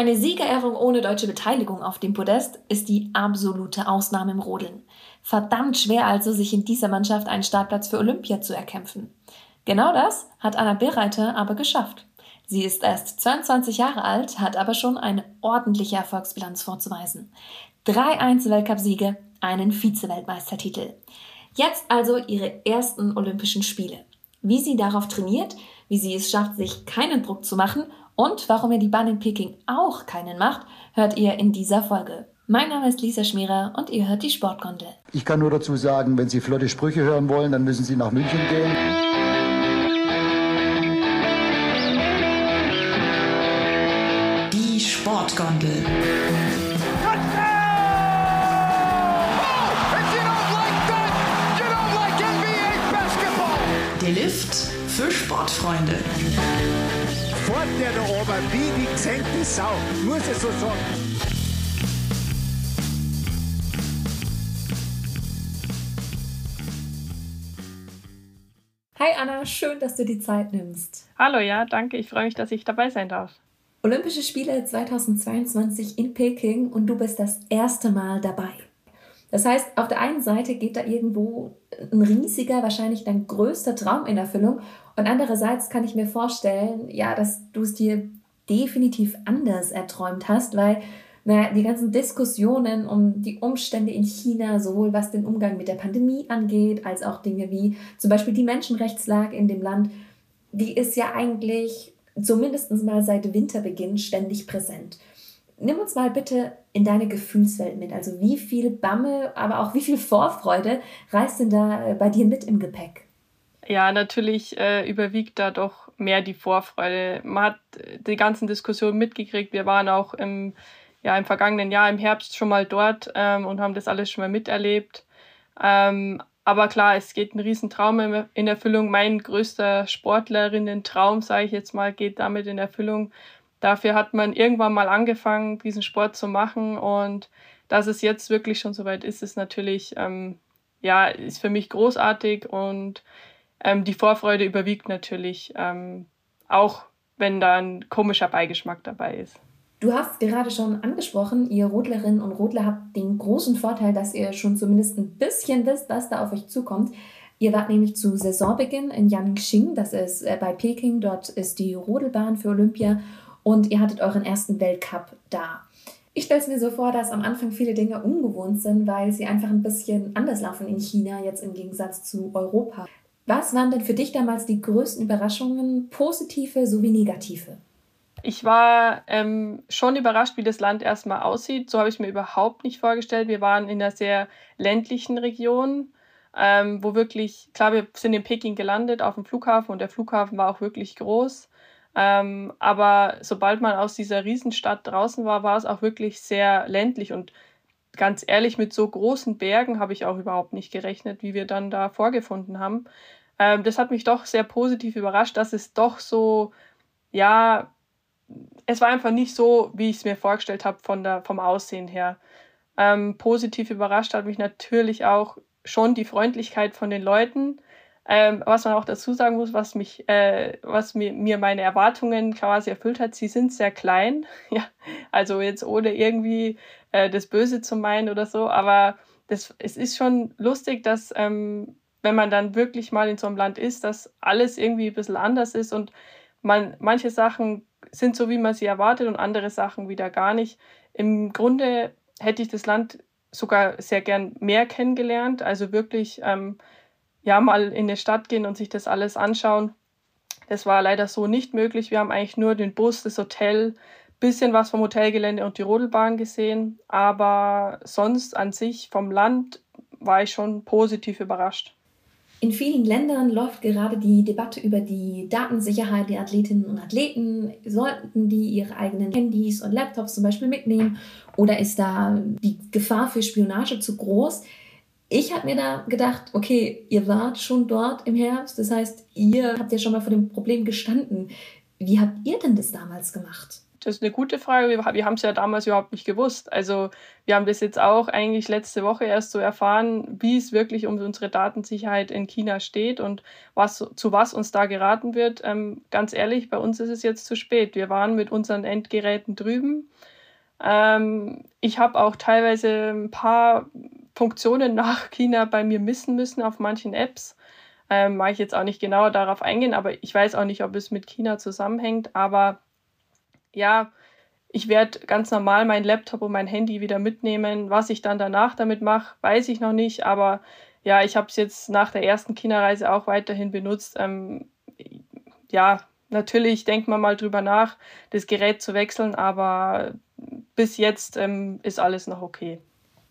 Eine Siegerehrung ohne deutsche Beteiligung auf dem Podest ist die absolute Ausnahme im Rodeln. Verdammt schwer also, sich in dieser Mannschaft einen Startplatz für Olympia zu erkämpfen. Genau das hat Anna Bereiter aber geschafft. Sie ist erst 22 Jahre alt, hat aber schon eine ordentliche Erfolgsbilanz vorzuweisen. Drei Einzelweltcupsiege, einen Vize-Weltmeistertitel. Jetzt also ihre ersten Olympischen Spiele. Wie sie darauf trainiert, wie sie es schafft, sich keinen Druck zu machen und warum ihr die Bahn in Peking auch keinen macht, hört ihr in dieser Folge. Mein Name ist Lisa Schmierer und ihr hört die Sportgondel. Ich kann nur dazu sagen, wenn Sie flotte Sprüche hören wollen, dann müssen Sie nach München gehen. Die Sportgondel. Der Lift für Sportfreunde. Fort der da oben wie die gesenkte Sau. Muss ich so sagen. Hi Anna, schön, dass du die Zeit nimmst. Hallo, ja, danke. Ich freue mich, dass ich dabei sein darf. Olympische Spiele 2022 in Peking und du bist das erste Mal dabei. Das heißt, auf der einen Seite geht da irgendwo ein riesiger, wahrscheinlich dein größter Traum in Erfüllung und andererseits kann ich mir vorstellen, ja, dass du es dir definitiv anders erträumt hast, weil naja, die ganzen Diskussionen um die Umstände in China, sowohl was den Umgang mit der Pandemie angeht, als auch Dinge wie zum Beispiel die Menschenrechtslage in dem Land, die ist ja eigentlich zumindest mal seit Winterbeginn ständig präsent. Nimm uns mal bitte in deine Gefühlswelt mit. Also wie viel Bammel, aber auch wie viel Vorfreude reist denn da äh, bei dir mit im Gepäck? Ja, natürlich äh, überwiegt da doch mehr die Vorfreude. Man hat äh, die ganzen Diskussionen mitgekriegt. Wir waren auch im, ja, im vergangenen Jahr im Herbst schon mal dort ähm, und haben das alles schon mal miterlebt. Ähm, aber klar, es geht ein Riesentraum in Erfüllung. Mein größter Sportlerinnen-Traum, sage ich jetzt mal, geht damit in Erfüllung, Dafür hat man irgendwann mal angefangen, diesen Sport zu machen und dass es jetzt wirklich schon soweit ist, ist natürlich, ähm, ja, ist für mich großartig und ähm, die Vorfreude überwiegt natürlich, ähm, auch wenn da ein komischer Beigeschmack dabei ist. Du hast gerade schon angesprochen, ihr Rodlerinnen und Rodler habt den großen Vorteil, dass ihr schon zumindest ein bisschen wisst, was da auf euch zukommt. Ihr wart nämlich zu Saisonbeginn in Yangqing, das ist äh, bei Peking, dort ist die Rodelbahn für Olympia und ihr hattet euren ersten Weltcup da. Ich stelle es mir so vor, dass am Anfang viele Dinge ungewohnt sind, weil sie einfach ein bisschen anders laufen in China, jetzt im Gegensatz zu Europa. Was waren denn für dich damals die größten Überraschungen, positive sowie negative? Ich war ähm, schon überrascht, wie das Land erstmal aussieht. So habe ich es mir überhaupt nicht vorgestellt. Wir waren in einer sehr ländlichen Region, ähm, wo wirklich, klar, wir sind in Peking gelandet auf dem Flughafen und der Flughafen war auch wirklich groß. Ähm, aber sobald man aus dieser Riesenstadt draußen war, war es auch wirklich sehr ländlich und ganz ehrlich, mit so großen Bergen habe ich auch überhaupt nicht gerechnet, wie wir dann da vorgefunden haben. Ähm, das hat mich doch sehr positiv überrascht, dass es doch so, ja, es war einfach nicht so, wie ich es mir vorgestellt habe vom Aussehen her. Ähm, positiv überrascht hat mich natürlich auch schon die Freundlichkeit von den Leuten. Ähm, was man auch dazu sagen muss, was mich, äh, was mir, mir meine Erwartungen quasi erfüllt hat, sie sind sehr klein. ja, also jetzt ohne irgendwie äh, das Böse zu meinen oder so, aber das, es ist schon lustig, dass ähm, wenn man dann wirklich mal in so einem Land ist, dass alles irgendwie ein bisschen anders ist und man manche Sachen sind so, wie man sie erwartet und andere Sachen wieder gar nicht. Im Grunde hätte ich das Land sogar sehr gern mehr kennengelernt, also wirklich ähm, ja, mal in eine Stadt gehen und sich das alles anschauen. Das war leider so nicht möglich. Wir haben eigentlich nur den Bus, das Hotel, bisschen was vom Hotelgelände und die Rodelbahn gesehen. Aber sonst an sich vom Land war ich schon positiv überrascht. In vielen Ländern läuft gerade die Debatte über die Datensicherheit der Athletinnen und Athleten. Sollten die ihre eigenen Handys und Laptops zum Beispiel mitnehmen? Oder ist da die Gefahr für Spionage zu groß? Ich habe mir da gedacht, okay, ihr wart schon dort im Herbst, das heißt, ihr habt ja schon mal vor dem Problem gestanden. Wie habt ihr denn das damals gemacht? das ist eine gute Frage. Wir, wir haben es ja damals überhaupt nicht gewusst. Also wir haben das jetzt auch eigentlich letzte Woche erst so erfahren, wie es wirklich um unsere Datensicherheit in China steht und was, zu was uns da geraten wird. Ähm, ganz ehrlich, bei uns ist es jetzt zu spät. Wir waren mit unseren Endgeräten drüben. Ähm, ich habe auch teilweise ein paar Funktionen nach China bei mir missen müssen auf manchen Apps. Ähm, mag ich jetzt auch nicht genauer darauf eingehen, aber ich weiß auch nicht, ob es mit China zusammenhängt. Aber ja, ich werde ganz normal meinen Laptop und mein Handy wieder mitnehmen. Was ich dann danach damit mache, weiß ich noch nicht. Aber ja, ich habe es jetzt nach der ersten China-Reise auch weiterhin benutzt. Ähm, ja, natürlich denkt man mal drüber nach, das Gerät zu wechseln, aber bis jetzt ähm, ist alles noch okay.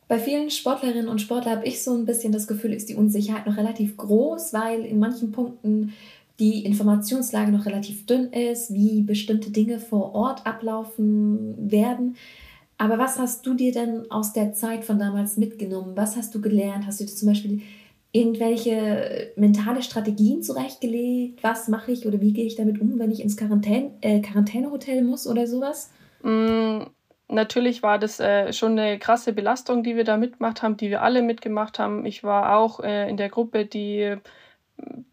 Bei vielen Sportlerinnen und Sportlern habe ich so ein bisschen das Gefühl, ist die Unsicherheit noch relativ groß, weil in manchen Punkten die Informationslage noch relativ dünn ist, wie bestimmte Dinge vor Ort ablaufen werden. Aber was hast du dir denn aus der Zeit von damals mitgenommen? Was hast du gelernt? Hast du dir zum Beispiel irgendwelche mentale Strategien zurechtgelegt? Was mache ich oder wie gehe ich damit um, wenn ich ins Quarantän äh, Quarantänehotel muss oder sowas? Mm, Natürlich war das äh, schon eine krasse Belastung, die wir da mitgemacht haben, die wir alle mitgemacht haben. Ich war auch äh, in der Gruppe, die äh,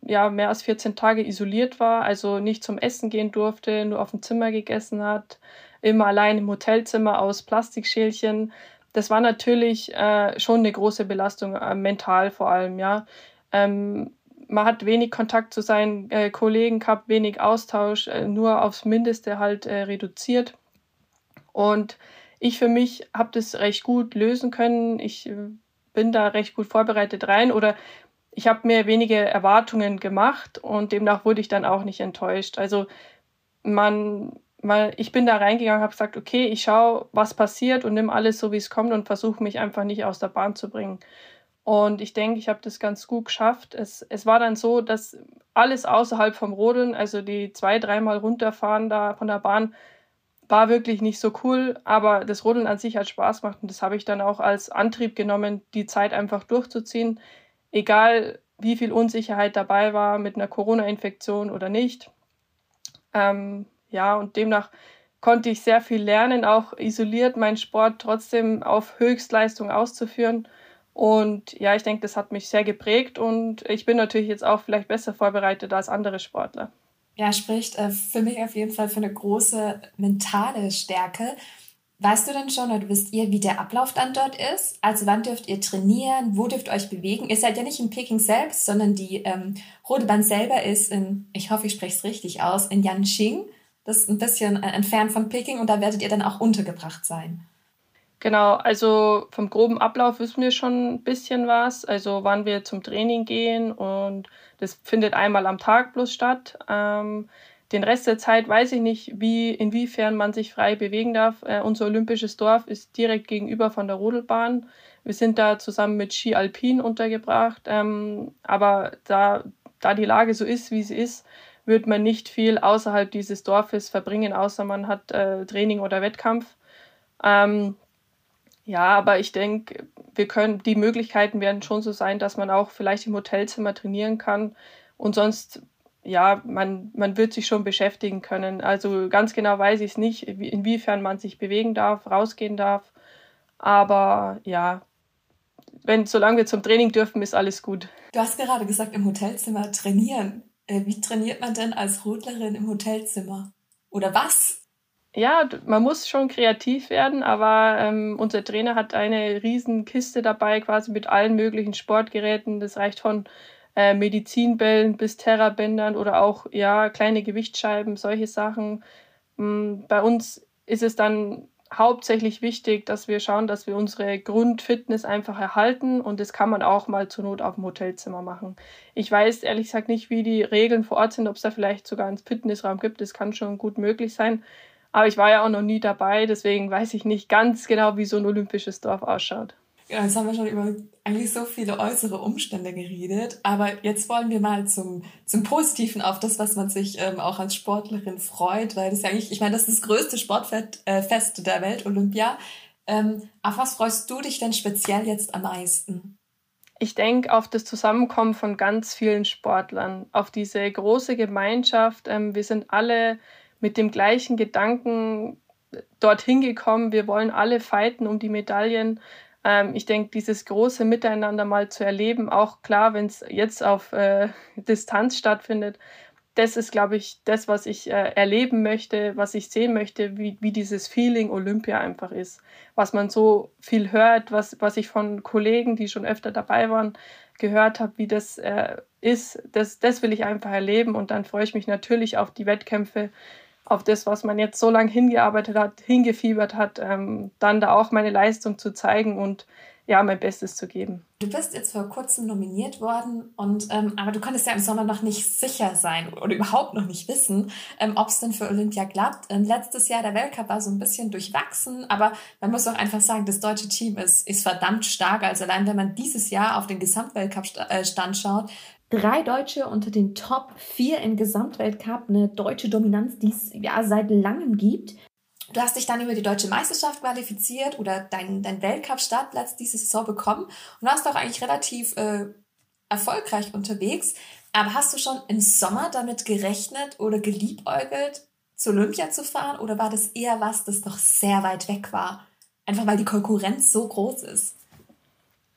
ja mehr als 14 Tage isoliert war, also nicht zum Essen gehen durfte, nur auf dem Zimmer gegessen hat, immer allein im Hotelzimmer aus Plastikschälchen. Das war natürlich äh, schon eine große Belastung, äh, mental vor allem, ja. Ähm, man hat wenig Kontakt zu seinen äh, Kollegen gehabt, wenig Austausch, nur aufs Mindeste halt reduziert. Und ich für mich habe das recht gut lösen können. Ich äh, bin da recht gut vorbereitet rein oder ich habe mir wenige Erwartungen gemacht und demnach wurde ich dann auch nicht enttäuscht. Also man, mal, ich bin da reingegangen, habe gesagt, okay, ich schaue, was passiert und nimm alles so, wie es kommt und versuche mich einfach nicht aus der Bahn zu bringen. Und ich denke, ich habe das ganz gut geschafft. Es, es war dann so, dass alles außerhalb vom Rodeln, also die zwei, dreimal runterfahren da von der Bahn, war wirklich nicht so cool, aber das Rodeln an sich hat Spaß gemacht und das habe ich dann auch als Antrieb genommen, die Zeit einfach durchzuziehen, egal wie viel Unsicherheit dabei war mit einer Corona-Infektion oder nicht. Ähm, ja, und demnach konnte ich sehr viel lernen, auch isoliert meinen Sport trotzdem auf Höchstleistung auszuführen. Und ja, ich denke, das hat mich sehr geprägt und ich bin natürlich jetzt auch vielleicht besser vorbereitet als andere Sportler ja, spricht äh, für mich auf jeden Fall für eine große mentale Stärke. Weißt du denn schon oder wisst ihr, wie der Ablauf dann dort ist? Also wann dürft ihr trainieren? Wo dürft ihr euch bewegen? Ihr seid ja nicht in Peking selbst, sondern die ähm, Rodebahn selber ist in, ich hoffe, ich spreche es richtig aus, in Yanqing. Das ist ein bisschen entfernt von Peking und da werdet ihr dann auch untergebracht sein. Genau, also vom groben Ablauf wissen wir schon ein bisschen was. Also wann wir zum Training gehen und das findet einmal am Tag bloß statt. Ähm, den Rest der Zeit weiß ich nicht, wie, inwiefern man sich frei bewegen darf. Äh, unser olympisches Dorf ist direkt gegenüber von der Rodelbahn. Wir sind da zusammen mit Ski Alpin untergebracht. Ähm, aber da, da die Lage so ist, wie sie ist, wird man nicht viel außerhalb dieses Dorfes verbringen, außer man hat äh, Training oder Wettkampf. Ähm, ja, aber ich denke, wir können, die Möglichkeiten werden schon so sein, dass man auch vielleicht im Hotelzimmer trainieren kann. Und sonst, ja, man, man wird sich schon beschäftigen können. Also ganz genau weiß ich es nicht, inwiefern man sich bewegen darf, rausgehen darf. Aber ja, wenn, solange wir zum Training dürfen, ist alles gut. Du hast gerade gesagt, im Hotelzimmer trainieren. Äh, wie trainiert man denn als Rodlerin im Hotelzimmer? Oder was? Ja, man muss schon kreativ werden, aber ähm, unser Trainer hat eine riesen Kiste dabei, quasi mit allen möglichen Sportgeräten. Das reicht von äh, Medizinbällen bis Terrabändern oder auch ja kleine Gewichtsscheiben, solche Sachen. Ähm, bei uns ist es dann hauptsächlich wichtig, dass wir schauen, dass wir unsere Grundfitness einfach erhalten und das kann man auch mal zur Not auf dem Hotelzimmer machen. Ich weiß ehrlich gesagt nicht, wie die Regeln vor Ort sind, ob es da vielleicht sogar einen Fitnessraum gibt. Das kann schon gut möglich sein. Aber ich war ja auch noch nie dabei, deswegen weiß ich nicht ganz genau, wie so ein olympisches Dorf ausschaut. Ja, jetzt haben wir schon über eigentlich so viele äußere Umstände geredet, aber jetzt wollen wir mal zum, zum Positiven auf das, was man sich ähm, auch als Sportlerin freut, weil das ja eigentlich, ich meine, das ist das größte Sportfest äh, der Welt, Olympia. Ähm, auf was freust du dich denn speziell jetzt am meisten? Ich denke auf das Zusammenkommen von ganz vielen Sportlern, auf diese große Gemeinschaft. Ähm, wir sind alle mit dem gleichen Gedanken dorthin gekommen. Wir wollen alle fighten um die Medaillen. Ähm, ich denke, dieses große Miteinander mal zu erleben, auch klar, wenn es jetzt auf äh, Distanz stattfindet, das ist, glaube ich, das, was ich äh, erleben möchte, was ich sehen möchte, wie, wie dieses Feeling Olympia einfach ist. Was man so viel hört, was, was ich von Kollegen, die schon öfter dabei waren, gehört habe, wie das äh, ist, das, das will ich einfach erleben. Und dann freue ich mich natürlich auf die Wettkämpfe, auf das, was man jetzt so lange hingearbeitet hat, hingefiebert hat, ähm, dann da auch meine Leistung zu zeigen und ja, mein Bestes zu geben. Du bist jetzt vor kurzem nominiert worden und ähm, aber du konntest ja im Sommer noch nicht sicher sein oder überhaupt noch nicht wissen, ähm, ob es denn für Olympia klappt. Ähm, letztes Jahr der Weltcup war so ein bisschen durchwachsen, aber man muss auch einfach sagen, das deutsche Team ist, ist verdammt stark. Also allein wenn man dieses Jahr auf den Gesamtweltcup-Stand schaut, drei Deutsche unter den Top 4 im Gesamtweltcup, eine deutsche Dominanz, die es ja seit langem gibt. Du hast dich dann über die deutsche Meisterschaft qualifiziert oder deinen dein Weltcup-Startplatz diese Saison bekommen und warst auch eigentlich relativ äh, erfolgreich unterwegs. Aber hast du schon im Sommer damit gerechnet oder geliebäugelt, zu Olympia zu fahren? Oder war das eher was, das noch sehr weit weg war? Einfach weil die Konkurrenz so groß ist.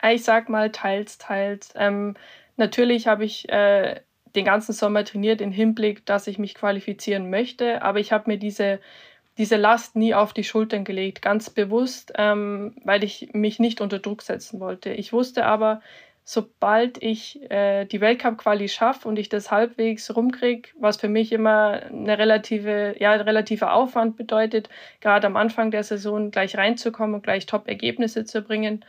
Ich sag mal teils, teils. Ähm, natürlich habe ich äh, den ganzen Sommer trainiert im Hinblick, dass ich mich qualifizieren möchte, aber ich habe mir diese diese Last nie auf die Schultern gelegt, ganz bewusst, ähm, weil ich mich nicht unter Druck setzen wollte. Ich wusste aber, sobald ich äh, die Weltcup-Quali schaffe und ich das halbwegs rumkriege, was für mich immer eine relative, ja, ein relativer Aufwand bedeutet, gerade am Anfang der Saison gleich reinzukommen und gleich Top-Ergebnisse zu bringen,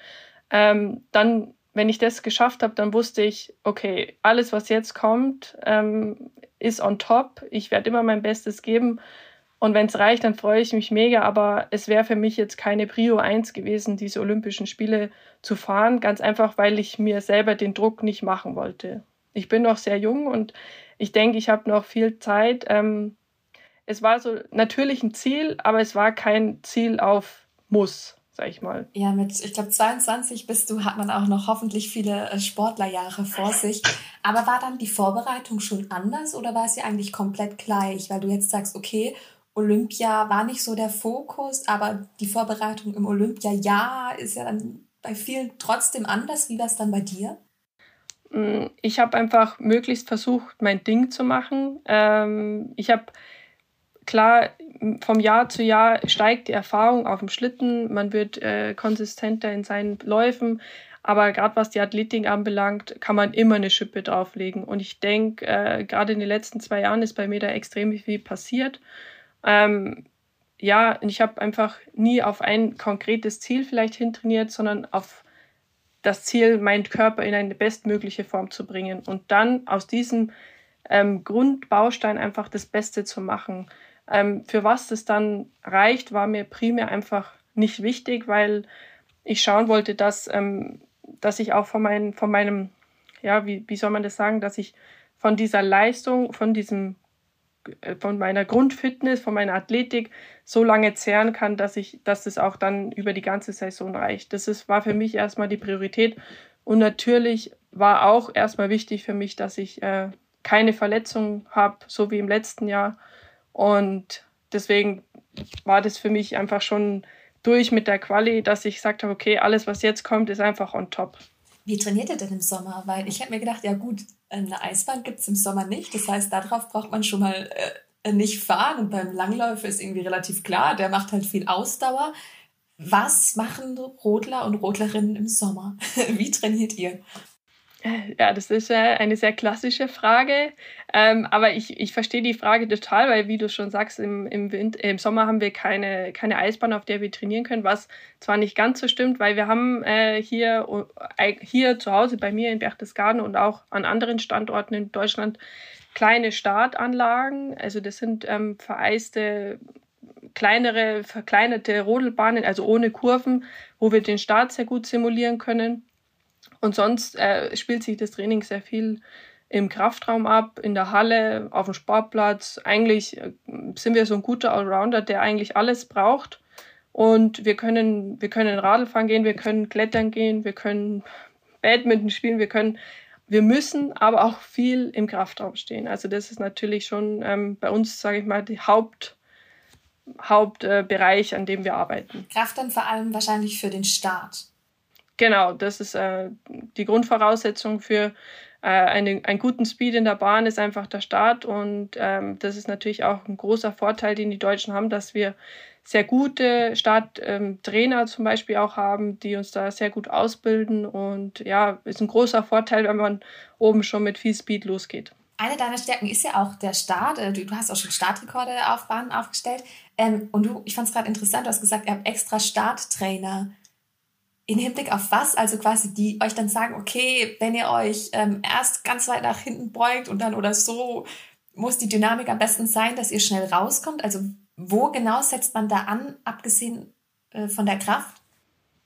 ähm, dann, wenn ich das geschafft habe, dann wusste ich, okay, alles, was jetzt kommt, ähm, ist on top. Ich werde immer mein Bestes geben und wenn es reicht, dann freue ich mich mega, aber es wäre für mich jetzt keine Prio 1 gewesen, diese Olympischen Spiele zu fahren, ganz einfach, weil ich mir selber den Druck nicht machen wollte. Ich bin noch sehr jung und ich denke, ich habe noch viel Zeit. Ähm, es war so natürlich ein Ziel, aber es war kein Ziel auf Muss, sag ich mal. Ja, mit, ich glaube, 22 bist du, hat man auch noch hoffentlich viele äh, Sportlerjahre vor sich. Aber war dann die Vorbereitung schon anders oder war es ja eigentlich komplett gleich, weil du jetzt sagst, okay, Olympia war nicht so der Fokus, aber die Vorbereitung im Olympiajahr ist ja dann bei vielen trotzdem anders. Wie war es dann bei dir? Mm, ich habe einfach möglichst versucht, mein Ding zu machen. Ähm, ich habe klar, vom Jahr zu Jahr steigt die Erfahrung auf dem Schlitten, man wird äh, konsistenter in seinen Läufen, aber gerade was die Athletik anbelangt, kann man immer eine Schippe drauflegen. Und ich denke, äh, gerade in den letzten zwei Jahren ist bei mir da extrem viel passiert. Ähm, ja, ich habe einfach nie auf ein konkretes Ziel vielleicht hintrainiert, sondern auf das Ziel, meinen Körper in eine bestmögliche Form zu bringen und dann aus diesem ähm, Grundbaustein einfach das Beste zu machen. Ähm, für was das dann reicht, war mir primär einfach nicht wichtig, weil ich schauen wollte, dass, ähm, dass ich auch von, mein, von meinem, ja, wie, wie soll man das sagen, dass ich von dieser Leistung, von diesem äh, von meiner Grundfitness, von meiner Athletik so lange zehren kann, dass ich, dass es auch dann über die ganze Saison reicht. Das ist, war für mich erstmal die Priorität. Und natürlich war auch erstmal wichtig für mich, dass ich äh, keine Verletzungen habe, so wie im letzten Jahr. Und deswegen war das für mich einfach schon durch mit der Quali, dass ich gesagt habe, okay, alles, was jetzt kommt, ist einfach on top. Wie trainiert ihr denn im Sommer? Weil ich habe mir gedacht, ja gut, eine Eisbahn gibt es im Sommer nicht. Das heißt, darauf braucht man schon mal äh, nicht fahren. Beim Langläufer ist irgendwie relativ klar, der macht halt viel Ausdauer. Was machen Rodler und Rodlerinnen im Sommer? Wie trainiert ihr? Ja, das ist eine sehr klassische Frage. Ähm, aber ich, ich verstehe die Frage total, weil, wie du schon sagst, im, im, Winter, im Sommer haben wir keine, keine Eisbahn, auf der wir trainieren können, was zwar nicht ganz so stimmt, weil wir haben äh, hier, äh, hier zu Hause bei mir in Berchtesgaden und auch an anderen Standorten in Deutschland kleine Startanlagen. Also, das sind ähm, vereiste, kleinere, verkleinerte Rodelbahnen, also ohne Kurven, wo wir den Start sehr gut simulieren können. Und sonst äh, spielt sich das Training sehr viel im Kraftraum ab, in der Halle, auf dem Sportplatz. Eigentlich äh, sind wir so ein guter Allrounder, der eigentlich alles braucht. Und wir können, wir können Radlfahren gehen, wir können klettern gehen, wir können Badminton spielen, wir können, wir müssen aber auch viel im Kraftraum stehen. Also das ist natürlich schon ähm, bei uns, sage ich mal, die Haupt, Hauptbereich, äh, an dem wir arbeiten. Kraft dann vor allem wahrscheinlich für den Start. Genau, das ist äh, die Grundvoraussetzung für äh, eine, einen guten Speed in der Bahn ist einfach der Start und ähm, das ist natürlich auch ein großer Vorteil, den die Deutschen haben, dass wir sehr gute Starttrainer ähm, zum Beispiel auch haben, die uns da sehr gut ausbilden und ja, ist ein großer Vorteil, wenn man oben schon mit viel Speed losgeht. Eine deiner Stärken ist ja auch der Start. Äh, du, du hast auch schon Startrekorde auf Bahnen aufgestellt. Ähm, und du, ich fand es gerade interessant, du hast gesagt, ihr habt extra Starttrainer in Hinblick auf was? Also quasi die euch dann sagen, okay, wenn ihr euch ähm, erst ganz weit nach hinten beugt und dann oder so, muss die Dynamik am besten sein, dass ihr schnell rauskommt. Also wo genau setzt man da an, abgesehen äh, von der Kraft?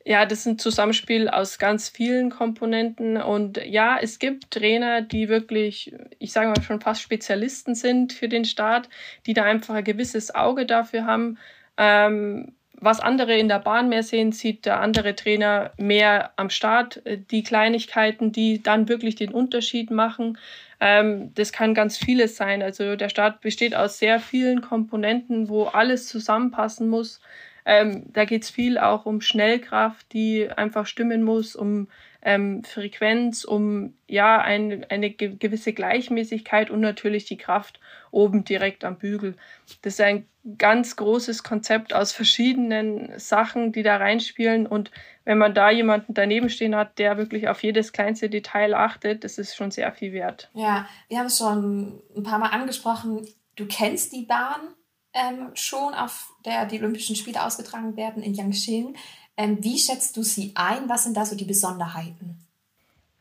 Ja, das ist ein Zusammenspiel aus ganz vielen Komponenten. Und ja, es gibt Trainer, die wirklich, ich sage mal, schon fast Spezialisten sind für den Start, die da einfach ein gewisses Auge dafür haben. Ähm, was andere in der Bahn mehr sehen, sieht der andere Trainer mehr am Start. Äh, die Kleinigkeiten, die dann wirklich den Unterschied machen. Ähm, das kann ganz vieles sein. Also der Start besteht aus sehr vielen Komponenten, wo alles zusammenpassen muss. Ähm, da geht es viel auch um Schnellkraft, die einfach stimmen muss, um ähm, Frequenz, um ja ein, eine gewisse Gleichmäßigkeit und natürlich die Kraft oben direkt am Bügel. Das ist ein ganz großes Konzept aus verschiedenen Sachen, die da reinspielen. Und wenn man da jemanden daneben stehen hat, der wirklich auf jedes kleinste Detail achtet, das ist schon sehr viel wert. Ja, wir haben es schon ein paar Mal angesprochen. Du kennst die Bahn ähm, schon, auf der die Olympischen Spiele ausgetragen werden in Yangqing. Ähm, wie schätzt du sie ein? Was sind da so die Besonderheiten?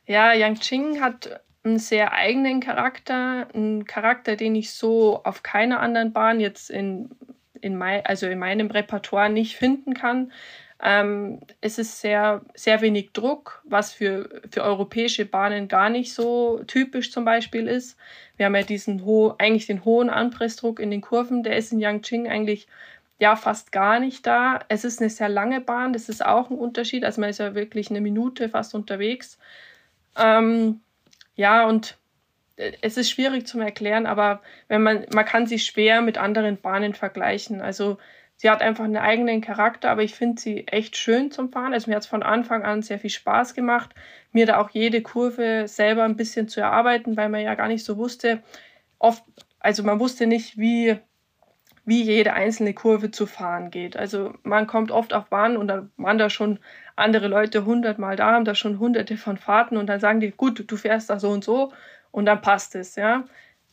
Ja, Yangqing hat einen sehr eigenen Charakter, einen Charakter, den ich so auf keiner anderen Bahn jetzt in, in, mein, also in meinem Repertoire nicht finden kann. Ähm, es ist sehr, sehr wenig Druck, was für, für europäische Bahnen gar nicht so typisch zum Beispiel ist. Wir haben ja diesen ho eigentlich den hohen Anpressdruck in den Kurven, der ist in Yangqing eigentlich ja fast gar nicht da. Es ist eine sehr lange Bahn, das ist auch ein Unterschied. Also man ist ja wirklich eine Minute fast unterwegs. Ähm, ja, und äh, es ist schwierig zu erklären, aber wenn man, man kann sie schwer mit anderen Bahnen vergleichen. Also sie hat einfach einen eigenen Charakter, aber ich finde sie echt schön zum Fahren. Also mir hat es von Anfang an sehr viel Spaß gemacht, mir da auch jede Kurve selber ein bisschen zu erarbeiten, weil man ja gar nicht so wusste, oft, also man wusste nicht, wie, wie jede einzelne Kurve zu fahren geht. Also man kommt oft auf Bahnen und dann waren da schon andere Leute hundertmal da, haben da schon hunderte von Fahrten und dann sagen die, gut, du fährst da so und so und dann passt es, ja.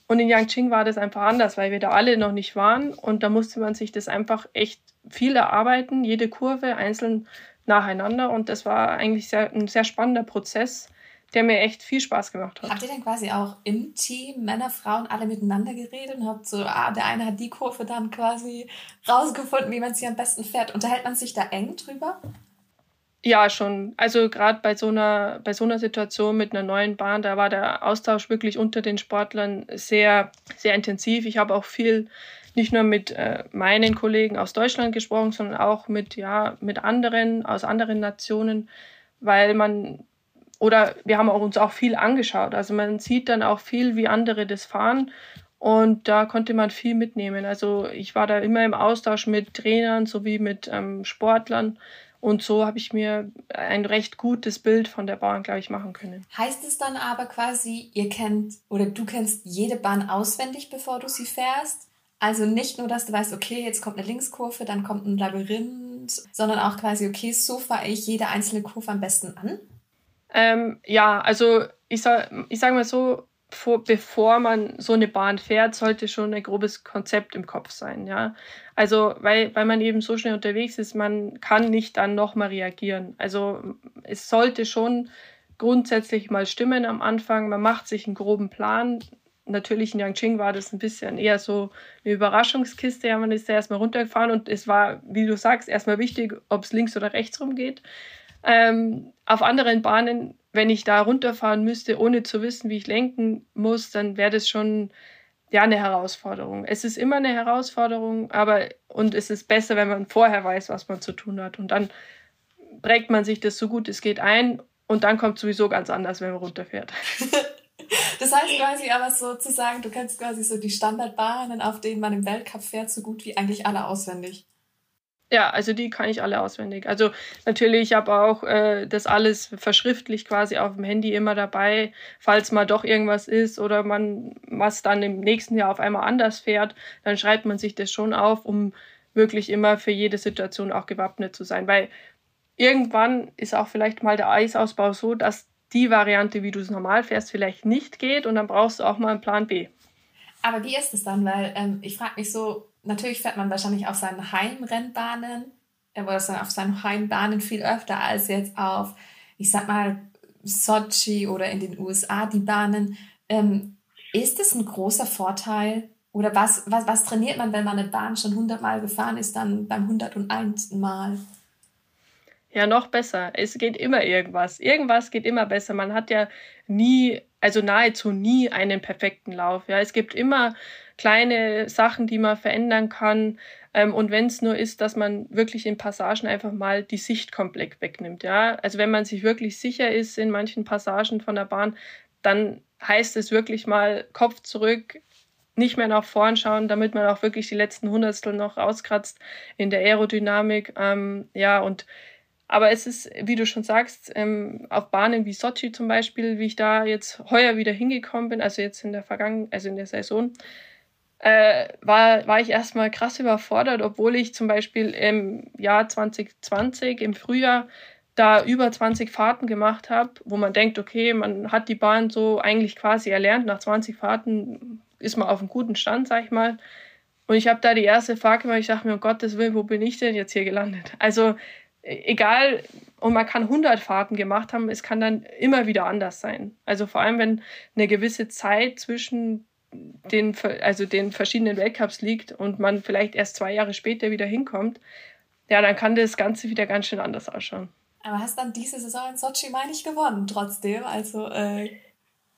Und in Yangqing war das einfach anders, weil wir da alle noch nicht waren und da musste man sich das einfach echt viel erarbeiten, jede Kurve einzeln nacheinander und das war eigentlich sehr, ein sehr spannender Prozess, der mir echt viel Spaß gemacht hat. Habt ihr denn quasi auch im Team Männer, Frauen alle miteinander geredet und habt so, ah, der eine hat die Kurve dann quasi rausgefunden, wie man sie am besten fährt. Unterhält man sich da eng drüber? Ja, schon. Also gerade bei so einer, bei so einer Situation mit einer neuen Bahn, da war der Austausch wirklich unter den Sportlern sehr, sehr intensiv. Ich habe auch viel nicht nur mit äh, meinen Kollegen aus Deutschland gesprochen, sondern auch mit, ja, mit anderen aus anderen Nationen, weil man oder wir haben auch uns auch viel angeschaut. Also man sieht dann auch viel, wie andere das fahren. Und da konnte man viel mitnehmen. Also ich war da immer im Austausch mit Trainern sowie mit ähm, Sportlern und so habe ich mir ein recht gutes Bild von der Bahn, glaube ich, machen können. Heißt es dann aber quasi, ihr kennt oder du kennst jede Bahn auswendig, bevor du sie fährst? Also nicht nur, dass du weißt, okay, jetzt kommt eine Linkskurve, dann kommt ein Labyrinth, sondern auch quasi, okay, so fahre ich jede einzelne Kurve am besten an? Ähm, ja, also ich sage ich sag mal so, vor, bevor man so eine Bahn fährt, sollte schon ein grobes Konzept im Kopf sein. Ja? Also, weil, weil man eben so schnell unterwegs ist, man kann nicht dann nochmal reagieren. Also, es sollte schon grundsätzlich mal stimmen am Anfang. Man macht sich einen groben Plan. Natürlich in Yangqing war das ein bisschen eher so eine Überraschungskiste. Ja, man ist ja erstmal runtergefahren und es war, wie du sagst, erstmal wichtig, ob es links oder rechts rum geht. Ähm, auf anderen Bahnen wenn ich da runterfahren müsste, ohne zu wissen, wie ich lenken muss, dann wäre das schon ja eine Herausforderung. Es ist immer eine Herausforderung, aber und es ist besser, wenn man vorher weiß, was man zu tun hat. Und dann prägt man sich das so gut es geht ein und dann kommt sowieso ganz anders, wenn man runterfährt. Das heißt quasi aber sozusagen, du kennst quasi so die Standardbahnen, auf denen man im Weltcup fährt, so gut wie eigentlich alle auswendig. Ja, also die kann ich alle auswendig. Also natürlich, ich habe auch äh, das alles verschriftlich quasi auf dem Handy immer dabei, falls mal doch irgendwas ist oder man was dann im nächsten Jahr auf einmal anders fährt, dann schreibt man sich das schon auf, um wirklich immer für jede Situation auch gewappnet zu sein. Weil irgendwann ist auch vielleicht mal der Eisausbau so, dass die Variante, wie du es normal fährst, vielleicht nicht geht und dann brauchst du auch mal einen Plan B. Aber wie ist es dann? Weil ähm, ich frage mich so, natürlich fährt man wahrscheinlich auf seinen Heimrennbahnen äh, oder auf seinen Heimbahnen viel öfter als jetzt auf, ich sag mal, Sochi oder in den USA die Bahnen. Ähm, ist es ein großer Vorteil? Oder was, was, was trainiert man, wenn man eine Bahn schon 100 Mal gefahren ist, dann beim 101. Mal? Ja, noch besser. Es geht immer irgendwas. Irgendwas geht immer besser. Man hat ja nie, also nahezu nie einen perfekten Lauf. Ja, es gibt immer kleine Sachen, die man verändern kann. Ähm, und wenn es nur ist, dass man wirklich in Passagen einfach mal die Sicht komplett wegnimmt. Ja, also wenn man sich wirklich sicher ist in manchen Passagen von der Bahn, dann heißt es wirklich mal Kopf zurück, nicht mehr nach vorn schauen, damit man auch wirklich die letzten Hundertstel noch rauskratzt in der Aerodynamik. Ähm, ja, und aber es ist, wie du schon sagst, ähm, auf Bahnen wie Sochi zum Beispiel, wie ich da jetzt heuer wieder hingekommen bin, also jetzt in der Vergangenheit, also in der Saison, äh, war, war ich erstmal krass überfordert, obwohl ich zum Beispiel im Jahr 2020, im Frühjahr, da über 20 Fahrten gemacht habe, wo man denkt, okay, man hat die Bahn so eigentlich quasi erlernt. Nach 20 Fahrten ist man auf einem guten Stand, sag ich mal. Und ich habe da die erste Fahrt gemacht, ich dachte mir, um Gottes Willen, wo bin ich denn jetzt hier gelandet? Also egal, und man kann 100 Fahrten gemacht haben, es kann dann immer wieder anders sein. Also vor allem, wenn eine gewisse Zeit zwischen den, also den verschiedenen Weltcups liegt und man vielleicht erst zwei Jahre später wieder hinkommt, ja, dann kann das Ganze wieder ganz schön anders ausschauen. Aber hast dann diese Saison in Sochi, meine ich, gewonnen trotzdem. Also äh,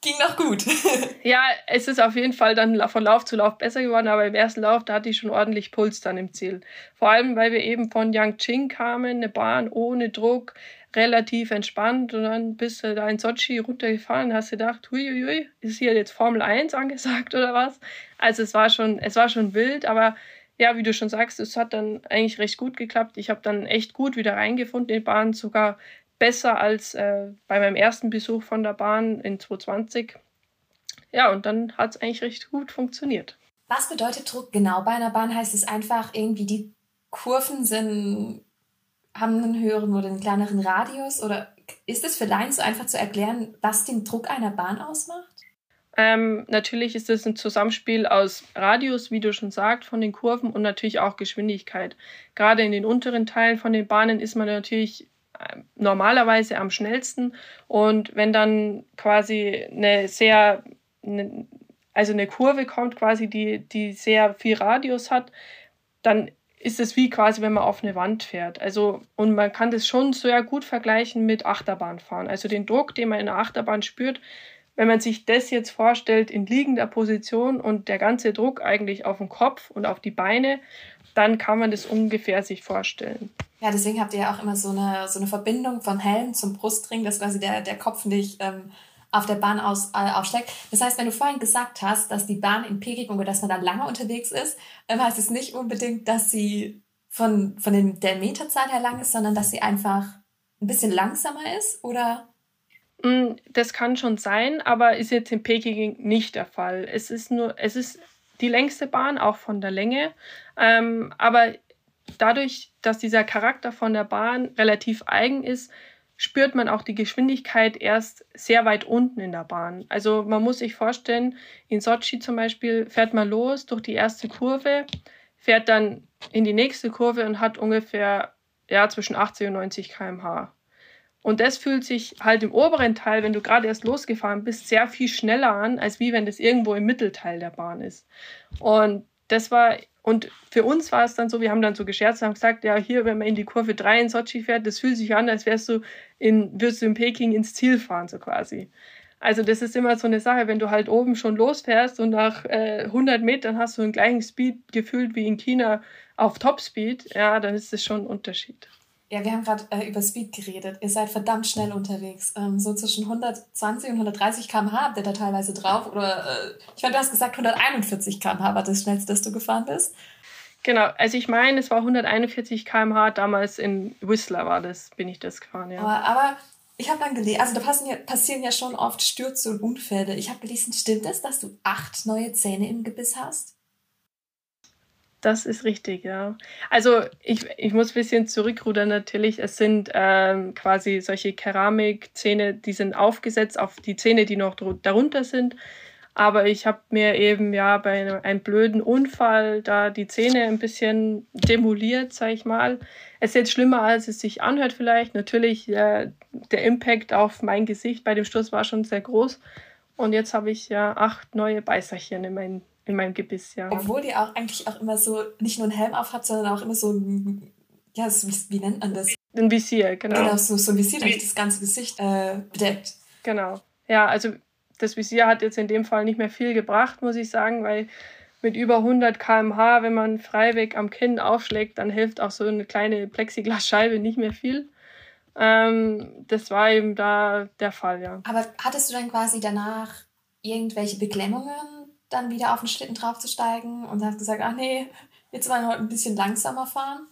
ging noch gut. ja, es ist auf jeden Fall dann von Lauf zu Lauf besser geworden, aber im ersten Lauf, da hatte ich schon ordentlich Puls dann im Ziel. Vor allem, weil wir eben von Yangqing kamen, eine Bahn ohne Druck, relativ entspannt und dann bist du da in Sochi runtergefahren, hast gedacht, huiuiui, ist hier jetzt Formel 1 angesagt oder was? Also es war schon, es war schon wild, aber ja, wie du schon sagst, es hat dann eigentlich recht gut geklappt. Ich habe dann echt gut wieder reingefunden in die Bahn, sogar besser als äh, bei meinem ersten Besuch von der Bahn in 2020. Ja, und dann hat es eigentlich recht gut funktioniert. Was bedeutet Druck genau bei einer Bahn? Heißt es einfach irgendwie, die Kurven sind, haben einen höheren oder einen kleineren Radius? Oder ist es für Laien so einfach zu erklären, was den Druck einer Bahn ausmacht? Ähm, natürlich ist es ein Zusammenspiel aus Radius, wie du schon sagst, von den Kurven und natürlich auch Geschwindigkeit. Gerade in den unteren Teilen von den Bahnen ist man natürlich normalerweise am schnellsten. Und wenn dann quasi eine sehr, eine, also eine Kurve kommt, quasi, die, die sehr viel Radius hat, dann ist es wie quasi, wenn man auf eine Wand fährt. Also, und man kann das schon sehr gut vergleichen mit Achterbahnfahren. Also den Druck, den man in der Achterbahn spürt, wenn man sich das jetzt vorstellt in liegender Position und der ganze Druck eigentlich auf den Kopf und auf die Beine, dann kann man das ungefähr sich vorstellen. Ja, deswegen habt ihr ja auch immer so eine, so eine Verbindung von Helm zum Brustring, dass quasi der, der Kopf nicht ähm, auf der Bahn aus, äh, aufschlägt. Das heißt, wenn du vorhin gesagt hast, dass die Bahn in Peking oder dass man da lange unterwegs ist, ähm, heißt es nicht unbedingt, dass sie von, von den, der Meterzahl her lang ist, sondern dass sie einfach ein bisschen langsamer ist, oder? Mm, das kann schon sein, aber ist jetzt in Peking nicht der Fall. Es ist nur, es ist die längste Bahn, auch von der Länge. Ähm, aber dadurch, dass dieser Charakter von der Bahn relativ eigen ist, spürt man auch die Geschwindigkeit erst sehr weit unten in der Bahn. Also man muss sich vorstellen, in Sochi zum Beispiel fährt man los durch die erste Kurve, fährt dann in die nächste Kurve und hat ungefähr ja, zwischen 80 und 90 km/h. Und das fühlt sich halt im oberen Teil, wenn du gerade erst losgefahren bist, sehr viel schneller an, als wie wenn das irgendwo im Mittelteil der Bahn ist. Und das war und für uns war es dann so, wir haben dann so gescherzt und haben gesagt, ja, hier, wenn man in die Kurve 3 in Sochi fährt, das fühlt sich an, als wärst du in, würdest du in Peking ins Ziel fahren, so quasi. Also das ist immer so eine Sache, wenn du halt oben schon losfährst und nach äh, 100 Metern hast du den gleichen Speed gefühlt wie in China auf Topspeed, ja, dann ist das schon ein Unterschied. Ja, wir haben gerade äh, über Speed geredet. Ihr seid verdammt schnell unterwegs. Ähm, so zwischen 120 und 130 km/h habt ihr da teilweise drauf. Oder äh, ich meine, du hast gesagt, 141 km/h war das schnellste, das du gefahren bist. Genau, also ich meine, es war 141 km/h damals in Whistler war das, bin ich das gefahren, ja. Aber, aber ich habe dann gelesen, also da passieren ja, passieren ja schon oft Stürze und Unfälle. Ich habe gelesen, stimmt es, dass du acht neue Zähne im Gebiss hast? Das ist richtig, ja. Also ich, ich muss ein bisschen zurückrudern natürlich. Es sind ähm, quasi solche Keramikzähne, die sind aufgesetzt auf die Zähne, die noch darunter sind. Aber ich habe mir eben ja bei einem, einem, blöden Unfall da die Zähne ein bisschen demoliert, sag ich mal. Es ist jetzt schlimmer, als es sich anhört vielleicht. Natürlich, äh, der Impact auf mein Gesicht bei dem Sturz war schon sehr groß. Und jetzt habe ich ja acht neue Beißerchen in meinen in meinem Gebiss, ja. Obwohl die auch eigentlich auch immer so nicht nur einen Helm auf hat, sondern auch immer so ein, ja, so, wie, wie, nennt man das? Ein Visier, genau. Genau, so, so ein Visier, das das ganze Gesicht äh, bedeckt. Genau. Ja, also das Visier hat jetzt in dem Fall nicht mehr viel gebracht, muss ich sagen, weil mit über 100 km/h, wenn man freiweg am Kinn aufschlägt, dann hilft auch so eine kleine Plexiglasscheibe nicht mehr viel. Ähm, das war eben da der Fall, ja. Aber hattest du dann quasi danach irgendwelche Beklemmungen dann wieder auf den Schlitten draufzusteigen und hast gesagt, ach nee, jetzt wollen wir heute ein bisschen langsamer fahren?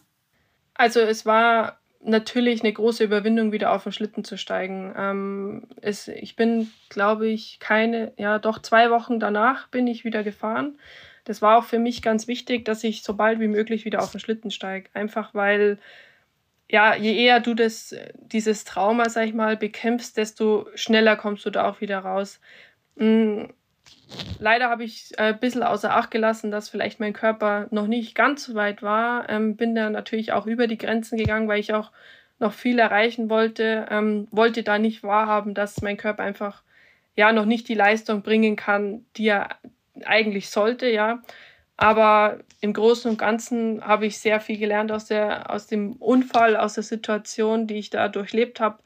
Also es war natürlich eine große Überwindung, wieder auf den Schlitten zu steigen. Ähm, es, ich bin, glaube ich, keine, ja doch zwei Wochen danach bin ich wieder gefahren. Das war auch für mich ganz wichtig, dass ich so bald wie möglich wieder auf den Schlitten steige. Einfach weil, ja, je eher du das, dieses Trauma, sag ich mal, bekämpfst, desto schneller kommst du da auch wieder raus. Mhm Leider habe ich äh, ein bisschen außer Acht gelassen, dass vielleicht mein Körper noch nicht ganz so weit war. Ähm, bin da natürlich auch über die Grenzen gegangen, weil ich auch noch viel erreichen wollte. Ähm, wollte da nicht wahrhaben, dass mein Körper einfach ja noch nicht die Leistung bringen kann, die er eigentlich sollte, ja. Aber im Großen und Ganzen habe ich sehr viel gelernt aus, der, aus dem Unfall, aus der Situation, die ich da durchlebt habe.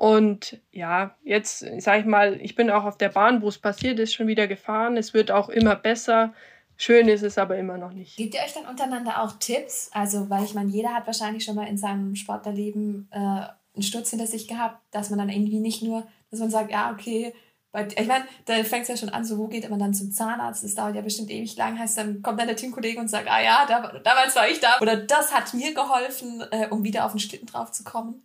Und ja, jetzt sage ich mal, ich bin auch auf der Bahn, wo es passiert ist, schon wieder gefahren. Es wird auch immer besser. Schön ist es aber immer noch nicht. Gebt ihr euch dann untereinander auch Tipps? Also, weil ich meine, jeder hat wahrscheinlich schon mal in seinem Sportlerleben äh, einen Sturz hinter sich gehabt, dass man dann irgendwie nicht nur, dass man sagt, ja, okay, ich meine, da fängt es ja schon an, so wo geht man dann zum Zahnarzt? Das dauert ja bestimmt ewig lang. Heißt, dann kommt dann der Teamkollege und sagt, ah ja, da, damals war ich da. Oder das hat mir geholfen, äh, um wieder auf den Schlitten drauf zu kommen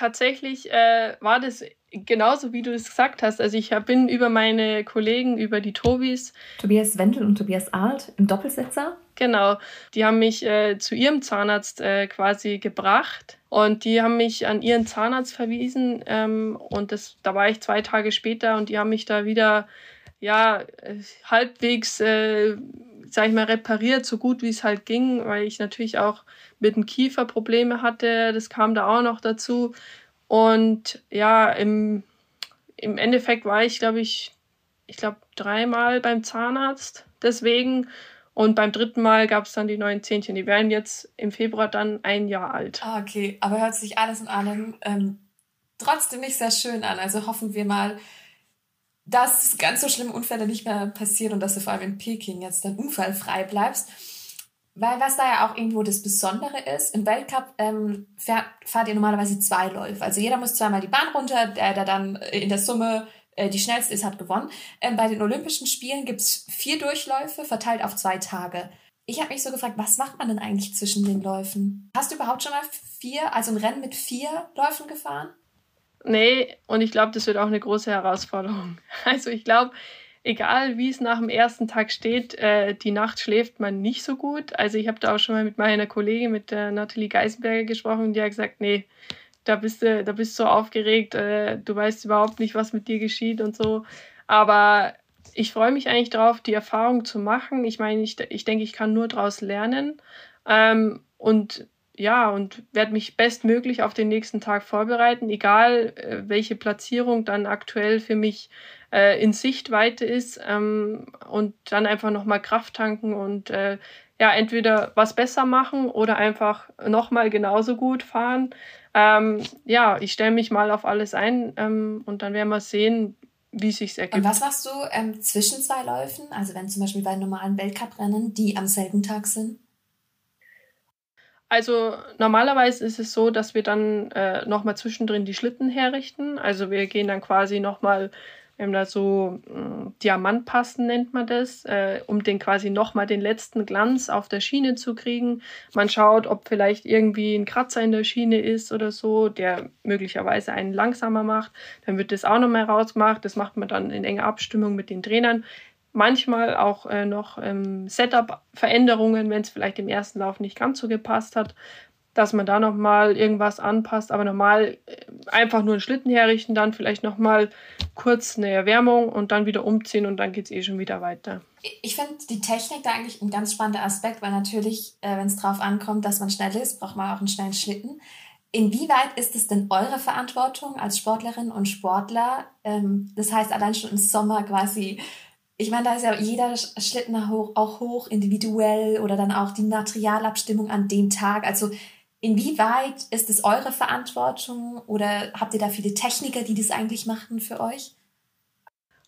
tatsächlich äh, war das genauso, wie du es gesagt hast. Also ich bin über meine Kollegen, über die Tobis. Tobias Wendel und Tobias Arlt im Doppelsitzer. Genau, die haben mich äh, zu ihrem Zahnarzt äh, quasi gebracht und die haben mich an ihren Zahnarzt verwiesen ähm, und das, da war ich zwei Tage später und die haben mich da wieder ja halbwegs, äh, sag ich mal, repariert, so gut wie es halt ging, weil ich natürlich auch mit dem Kiefer Probleme hatte. Das kam da auch noch dazu. Und ja, im, im Endeffekt war ich, glaube ich, ich glaube, dreimal beim Zahnarzt deswegen. Und beim dritten Mal gab es dann die neuen Zähnchen. Die werden jetzt im Februar dann ein Jahr alt. Ah, okay. Aber hört sich alles in allem ähm, trotzdem nicht sehr schön an. Also hoffen wir mal, dass ganz so schlimme Unfälle nicht mehr passieren und dass du vor allem in Peking jetzt dann unfallfrei bleibst. Weil was da ja auch irgendwo das Besondere ist, im Weltcup ähm, fährt, fahrt ihr normalerweise zwei Läufe. Also jeder muss zweimal die Bahn runter, der, der dann in der Summe äh, die schnellste ist, hat gewonnen. Ähm, bei den Olympischen Spielen gibt's vier Durchläufe, verteilt auf zwei Tage. Ich habe mich so gefragt, was macht man denn eigentlich zwischen den Läufen? Hast du überhaupt schon mal vier, also ein Rennen mit vier Läufen gefahren? Nee, und ich glaube, das wird auch eine große Herausforderung. Also ich glaube, egal wie es nach dem ersten Tag steht, äh, die Nacht schläft man nicht so gut. Also ich habe da auch schon mal mit meiner Kollegin, mit der Nathalie Geisenberger gesprochen, die hat gesagt, nee, da bist du, da bist du so aufgeregt, äh, du weißt überhaupt nicht, was mit dir geschieht und so. Aber ich freue mich eigentlich darauf, die Erfahrung zu machen. Ich meine, ich, ich denke, ich kann nur daraus lernen. Ähm, und ja, und werde mich bestmöglich auf den nächsten Tag vorbereiten, egal äh, welche Platzierung dann aktuell für mich äh, in Sichtweite ist ähm, und dann einfach nochmal Kraft tanken und äh, ja, entweder was besser machen oder einfach nochmal genauso gut fahren. Ähm, ja, ich stelle mich mal auf alles ein ähm, und dann werden wir sehen, wie sich ergibt. Und was machst du ähm, zwischen zwei Läufen? Also wenn zum Beispiel bei normalen Weltcuprennen, die am selben Tag sind? Also normalerweise ist es so, dass wir dann äh, nochmal zwischendrin die Schlitten herrichten. Also wir gehen dann quasi nochmal, wir haben da so äh, Diamantpassen nennt man das, äh, um den quasi nochmal den letzten Glanz auf der Schiene zu kriegen. Man schaut, ob vielleicht irgendwie ein Kratzer in der Schiene ist oder so, der möglicherweise einen langsamer macht. Dann wird das auch nochmal rausgemacht. Das macht man dann in enger Abstimmung mit den Trainern manchmal auch äh, noch ähm, Setup-Veränderungen, wenn es vielleicht im ersten Lauf nicht ganz so gepasst hat, dass man da nochmal irgendwas anpasst, aber normal äh, einfach nur einen Schlitten herrichten, dann vielleicht nochmal kurz eine Erwärmung und dann wieder umziehen und dann geht es eh schon wieder weiter. Ich finde die Technik da eigentlich ein ganz spannender Aspekt, weil natürlich, äh, wenn es darauf ankommt, dass man schnell ist, braucht man auch einen schnellen Schlitten. Inwieweit ist es denn eure Verantwortung als Sportlerin und Sportler? Ähm, das heißt, allein schon im Sommer quasi ich meine, da ist ja jeder Schlitten auch hoch individuell oder dann auch die Materialabstimmung an dem Tag. Also inwieweit ist es eure Verantwortung oder habt ihr da viele Techniker, die das eigentlich machen für euch?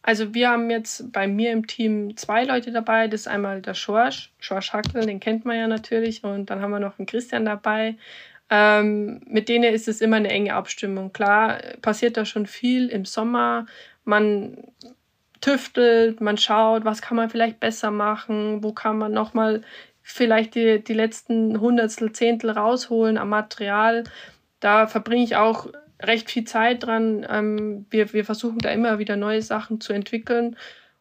Also wir haben jetzt bei mir im Team zwei Leute dabei. Das ist einmal der Schorsch, Schorsch Hackel, den kennt man ja natürlich. Und dann haben wir noch einen Christian dabei. Ähm, mit denen ist es immer eine enge Abstimmung. Klar, passiert da schon viel im Sommer. Man tüftelt, man schaut, was kann man vielleicht besser machen, wo kann man nochmal vielleicht die, die letzten Hundertstel, Zehntel rausholen am Material. Da verbringe ich auch recht viel Zeit dran. Ähm, wir, wir versuchen da immer wieder neue Sachen zu entwickeln.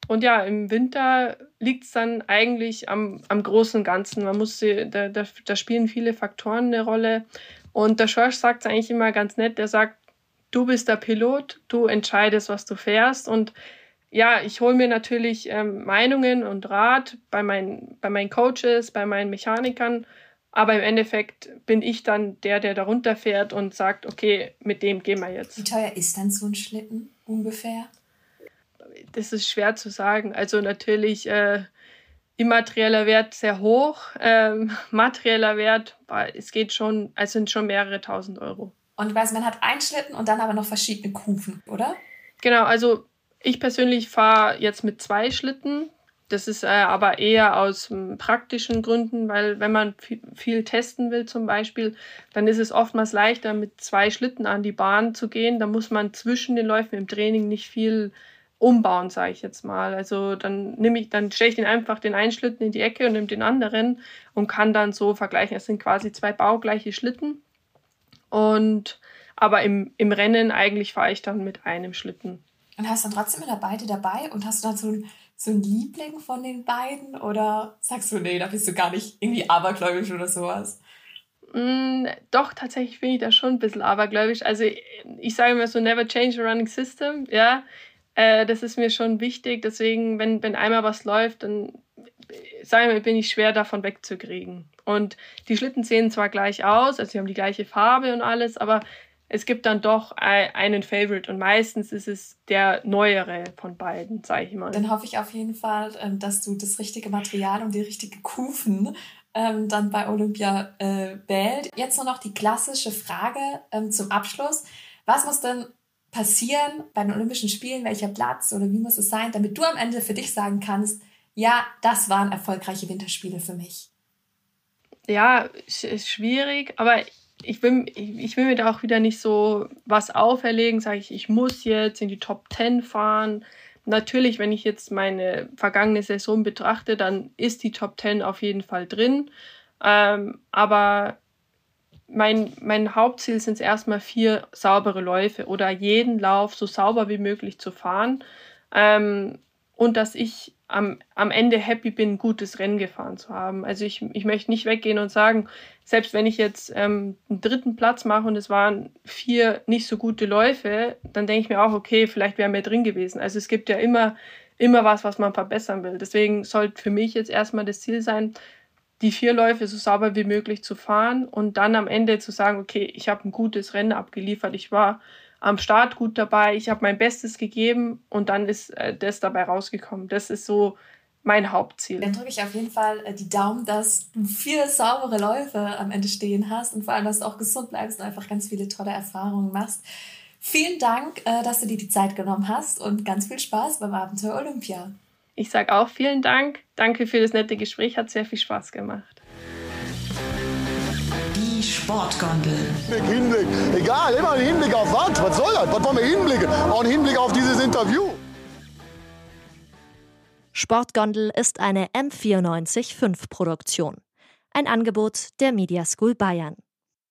Und ja, im Winter liegt es dann eigentlich am, am großen Ganzen. Man muss, da, da, da spielen viele Faktoren eine Rolle. Und der Schorsch sagt es eigentlich immer ganz nett. Der sagt, du bist der Pilot, du entscheidest, was du fährst. Und ja, ich hole mir natürlich ähm, Meinungen und Rat bei meinen, bei meinen Coaches, bei meinen Mechanikern, aber im Endeffekt bin ich dann der, der darunter fährt und sagt, okay, mit dem gehen wir jetzt. Wie teuer ist dann so ein Schlitten ungefähr? Das ist schwer zu sagen. Also natürlich äh, immaterieller Wert sehr hoch, ähm, materieller Wert, es geht schon, es sind schon mehrere tausend Euro. Und weiß, man hat einen Schlitten und dann aber noch verschiedene Kufen, oder? Genau, also ich persönlich fahre jetzt mit zwei Schlitten. Das ist äh, aber eher aus ähm, praktischen Gründen, weil wenn man viel testen will zum Beispiel, dann ist es oftmals leichter, mit zwei Schlitten an die Bahn zu gehen. Da muss man zwischen den Läufen im Training nicht viel umbauen, sage ich jetzt mal. Also dann nehme ich, dann stelle ich den einfach den einen Schlitten in die Ecke und nehme den anderen und kann dann so vergleichen. Es sind quasi zwei baugleiche Schlitten. Und aber im, im Rennen eigentlich fahre ich dann mit einem Schlitten. Und hast dann trotzdem immer beide dabei und hast du dann so ein, so ein Liebling von den beiden oder sagst du, nee, da bist du gar nicht irgendwie abergläubisch oder sowas? Mm, doch, tatsächlich bin ich da schon ein bisschen abergläubisch. Also ich, ich sage immer so, never change a running system, ja. Äh, das ist mir schon wichtig. Deswegen, wenn, wenn einmal was läuft, dann sage ich bin ich schwer davon wegzukriegen. Und die Schlitten sehen zwar gleich aus, also sie haben die gleiche Farbe und alles, aber es gibt dann doch einen Favorite und meistens ist es der neuere von beiden, sage ich mal. Dann hoffe ich auf jeden Fall, ähm, dass du das richtige Material und die richtige Kufen ähm, dann bei Olympia äh, wählt. Jetzt nur noch die klassische Frage ähm, zum Abschluss. Was muss denn passieren bei den Olympischen Spielen? Welcher Platz oder wie muss es sein, damit du am Ende für dich sagen kannst, ja, das waren erfolgreiche Winterspiele für mich? Ja, ist schwierig, aber ich will, ich will mir da auch wieder nicht so was auferlegen, sage ich, ich muss jetzt in die Top 10 fahren. Natürlich, wenn ich jetzt meine vergangene Saison betrachte, dann ist die Top 10 auf jeden Fall drin. Ähm, aber mein, mein Hauptziel sind es erstmal vier saubere Läufe oder jeden Lauf so sauber wie möglich zu fahren. Ähm, und dass ich am, am Ende happy bin, gutes Rennen gefahren zu haben. Also ich, ich möchte nicht weggehen und sagen, selbst wenn ich jetzt ähm, einen dritten Platz mache und es waren vier nicht so gute Läufe, dann denke ich mir auch, okay, vielleicht wäre mehr drin gewesen. Also es gibt ja immer, immer was, was man verbessern will. Deswegen sollte für mich jetzt erstmal das Ziel sein, die vier Läufe so sauber wie möglich zu fahren und dann am Ende zu sagen, okay, ich habe ein gutes Rennen abgeliefert, ich war am Start gut dabei, ich habe mein Bestes gegeben und dann ist äh, das dabei rausgekommen. Das ist so mein Hauptziel. Dann drücke ich auf jeden Fall äh, die Daumen, dass du viele saubere Läufe am Ende stehen hast und vor allem, dass du auch gesund bleibst und einfach ganz viele tolle Erfahrungen machst. Vielen Dank, äh, dass du dir die Zeit genommen hast und ganz viel Spaß beim Abenteuer Olympia. Ich sage auch vielen Dank. Danke für das nette Gespräch, hat sehr viel Spaß gemacht. Die Sportgondel. Hinblick, egal, immer ein Hinblick auf was? Was soll das? Was wollen wir hinblicken? Auch ein Hinblick auf dieses Interview. Sportgondel ist eine M945 Produktion. Ein Angebot der Media School Bayern.